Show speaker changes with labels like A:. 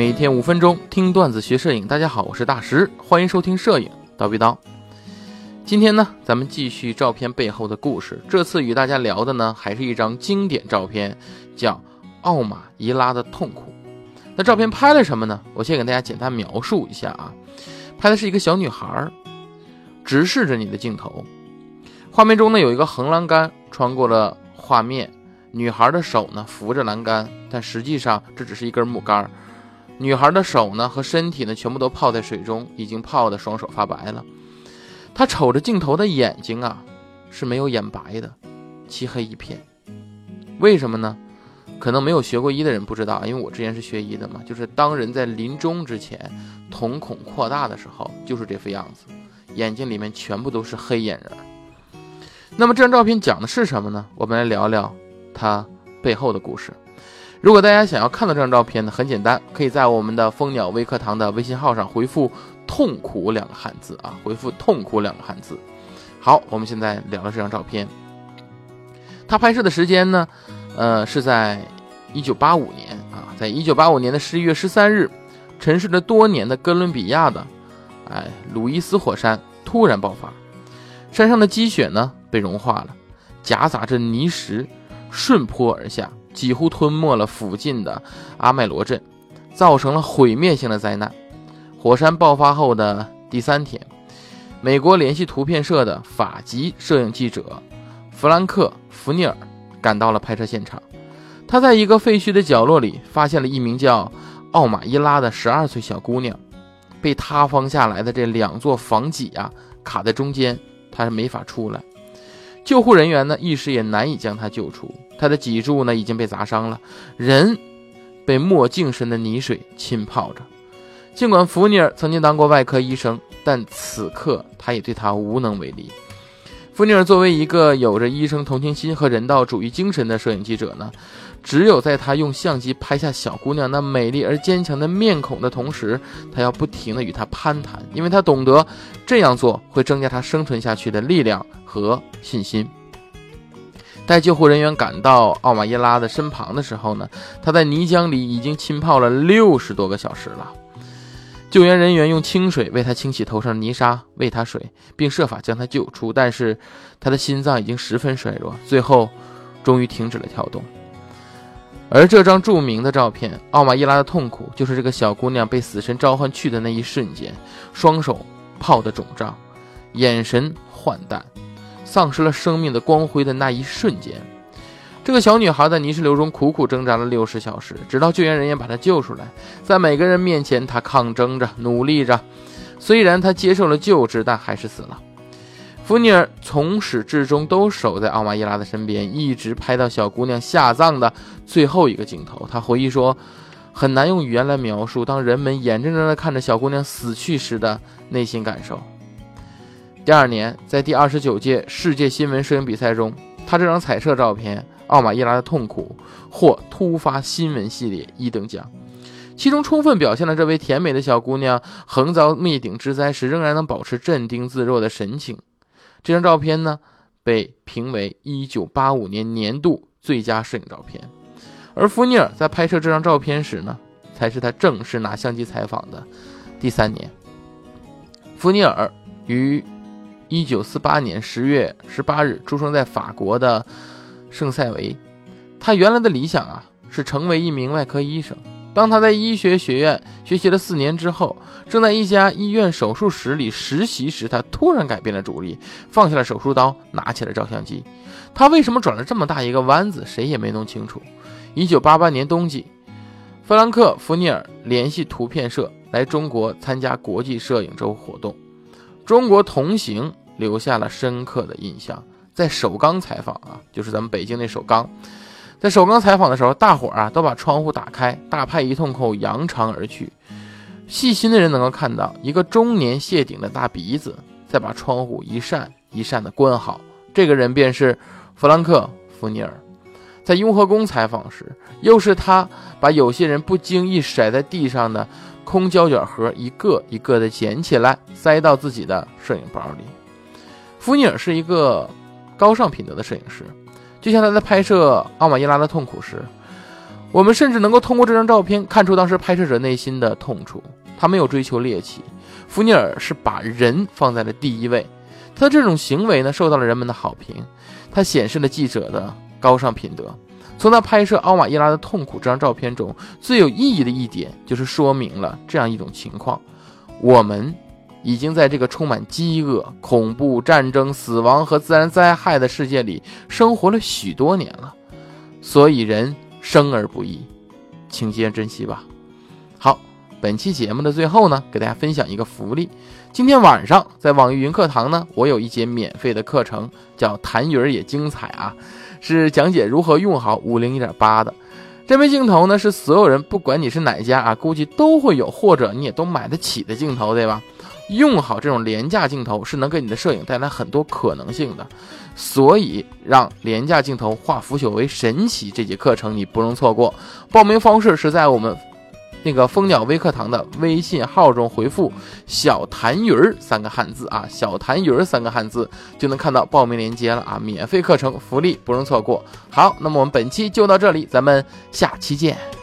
A: 每天五分钟听段子学摄影。大家好，我是大石，欢迎收听摄影叨逼叨。今天呢，咱们继续照片背后的故事。这次与大家聊的呢，还是一张经典照片，叫奥马伊拉的痛苦。那照片拍了什么呢？我先给大家简单描述一下啊。拍的是一个小女孩，直视着你的镜头。画面中呢，有一个横栏杆穿过了画面，女孩的手呢扶着栏杆，但实际上这只是一根木杆。女孩的手呢和身体呢全部都泡在水中，已经泡的双手发白了。她瞅着镜头的眼睛啊是没有眼白的，漆黑一片。为什么呢？可能没有学过医的人不知道，因为我之前是学医的嘛。就是当人在临终之前，瞳孔扩大的时候，就是这副样子，眼睛里面全部都是黑眼仁。那么这张照片讲的是什么呢？我们来聊聊它背后的故事。如果大家想要看到这张照片呢，很简单，可以在我们的蜂鸟微课堂的微信号上回复“痛苦”两个汉字啊，回复“痛苦”两个汉字。好，我们现在聊聊这张照片。它拍摄的时间呢，呃，是在一九八五年啊，在一九八五年的十一月十三日，沉睡了多年的哥伦比亚的，哎，鲁伊斯火山突然爆发，山上的积雪呢。被融化了，夹杂着泥石顺坡而下，几乎吞没了附近的阿麦罗镇，造成了毁灭性的灾难。火山爆发后的第三天，美国联系图片社的法籍摄影记者弗兰克·福尼尔赶到了拍摄现场。他在一个废墟的角落里发现了一名叫奥马伊拉的十二岁小姑娘，被塌方下来的这两座房脊啊卡在中间，她是没法出来。救护人员呢，一时也难以将他救出。他的脊柱呢，已经被砸伤了，人被没镜深的泥水浸泡着。尽管福尼尔曾经当过外科医生，但此刻他也对他无能为力。福尼尔作为一个有着医生同情心和人道主义精神的摄影记者呢，只有在他用相机拍下小姑娘那美丽而坚强的面孔的同时，他要不停地与她攀谈，因为他懂得这样做会增加他生存下去的力量和信心。待救护人员赶到奥马伊拉的身旁的时候呢，他在泥浆里已经浸泡了六十多个小时了。救援人员用清水为他清洗头上的泥沙，喂他水，并设法将他救出。但是他的心脏已经十分衰弱，最后终于停止了跳动。而这张著名的照片《奥马伊拉的痛苦》，就是这个小姑娘被死神召唤去的那一瞬间，双手泡的肿胀，眼神涣淡，丧失了生命的光辉的那一瞬间。这个小女孩在泥石流中苦苦挣扎了六十小时，直到救援人员把她救出来。在每个人面前，她抗争着，努力着。虽然她接受了救治，但还是死了。福尼尔从始至终都守在奥马伊拉的身边，一直拍到小姑娘下葬的最后一个镜头。他回忆说：“很难用语言来描述，当人们眼睁睁地看着小姑娘死去时的内心感受。”第二年，在第二十九届世界新闻摄影比赛中，他这张彩色照片。奥马伊拉的痛苦获突发新闻系列一等奖，其中充分表现了这位甜美的小姑娘横遭灭顶之灾时仍然能保持镇定自若的神情。这张照片呢，被评为1985年年度最佳摄影照片。而福尼尔在拍摄这张照片时呢，才是他正式拿相机采访的第三年。福尼尔于1948年10月18日出生在法国的。圣塞维，他原来的理想啊是成为一名外科医生。当他在医学学院学习了四年之后，正在一家医院手术室里实习时，他突然改变了主意，放下了手术刀，拿起了照相机。他为什么转了这么大一个弯子，谁也没弄清楚。一九八八年冬季，弗兰克·福尼尔联系图片社来中国参加国际摄影周活动，中国同行留下了深刻的印象。在首钢采访啊，就是咱们北京那首钢，在首钢采访的时候，大伙儿啊都把窗户打开，大派一通后扬长而去。细心的人能够看到一个中年谢顶的大鼻子，再把窗户一扇一扇的关好。这个人便是弗兰克·福尼尔。在雍和宫采访时，又是他把有些人不经意甩在地上的空胶卷盒一个一个的捡起来，塞到自己的摄影包里。福尼尔是一个。高尚品德的摄影师，就像他在拍摄奥马伊拉的痛苦时，我们甚至能够通过这张照片看出当时拍摄者内心的痛楚。他没有追求猎奇，福尼尔是把人放在了第一位。他这种行为呢，受到了人们的好评。他显示了记者的高尚品德。从他拍摄奥马伊拉的痛苦这张照片中，最有意义的一点就是说明了这样一种情况：我们已经在这个充满饥饿、恐怖、战争、死亡和自然灾害的世界里生活了许多年了。所以人生而不易，请先珍惜吧。好。本期节目的最后呢，给大家分享一个福利。今天晚上在网易云课堂呢，我有一节免费的课程，叫“弹云也精彩”啊，是讲解如何用好五零一点八的这枚镜头呢。是所有人不管你是哪家啊，估计都会有或者你也都买得起的镜头，对吧？用好这种廉价镜头是能给你的摄影带来很多可能性的，所以让廉价镜头化腐朽为神奇这节课程你不容错过。报名方式是在我们。那个蜂鸟微课堂的微信号中回复“小痰盂儿”三个汉字啊，“小痰盂儿”三个汉字就能看到报名链接了啊，免费课程福利不容错过。好，那么我们本期就到这里，咱们下期见。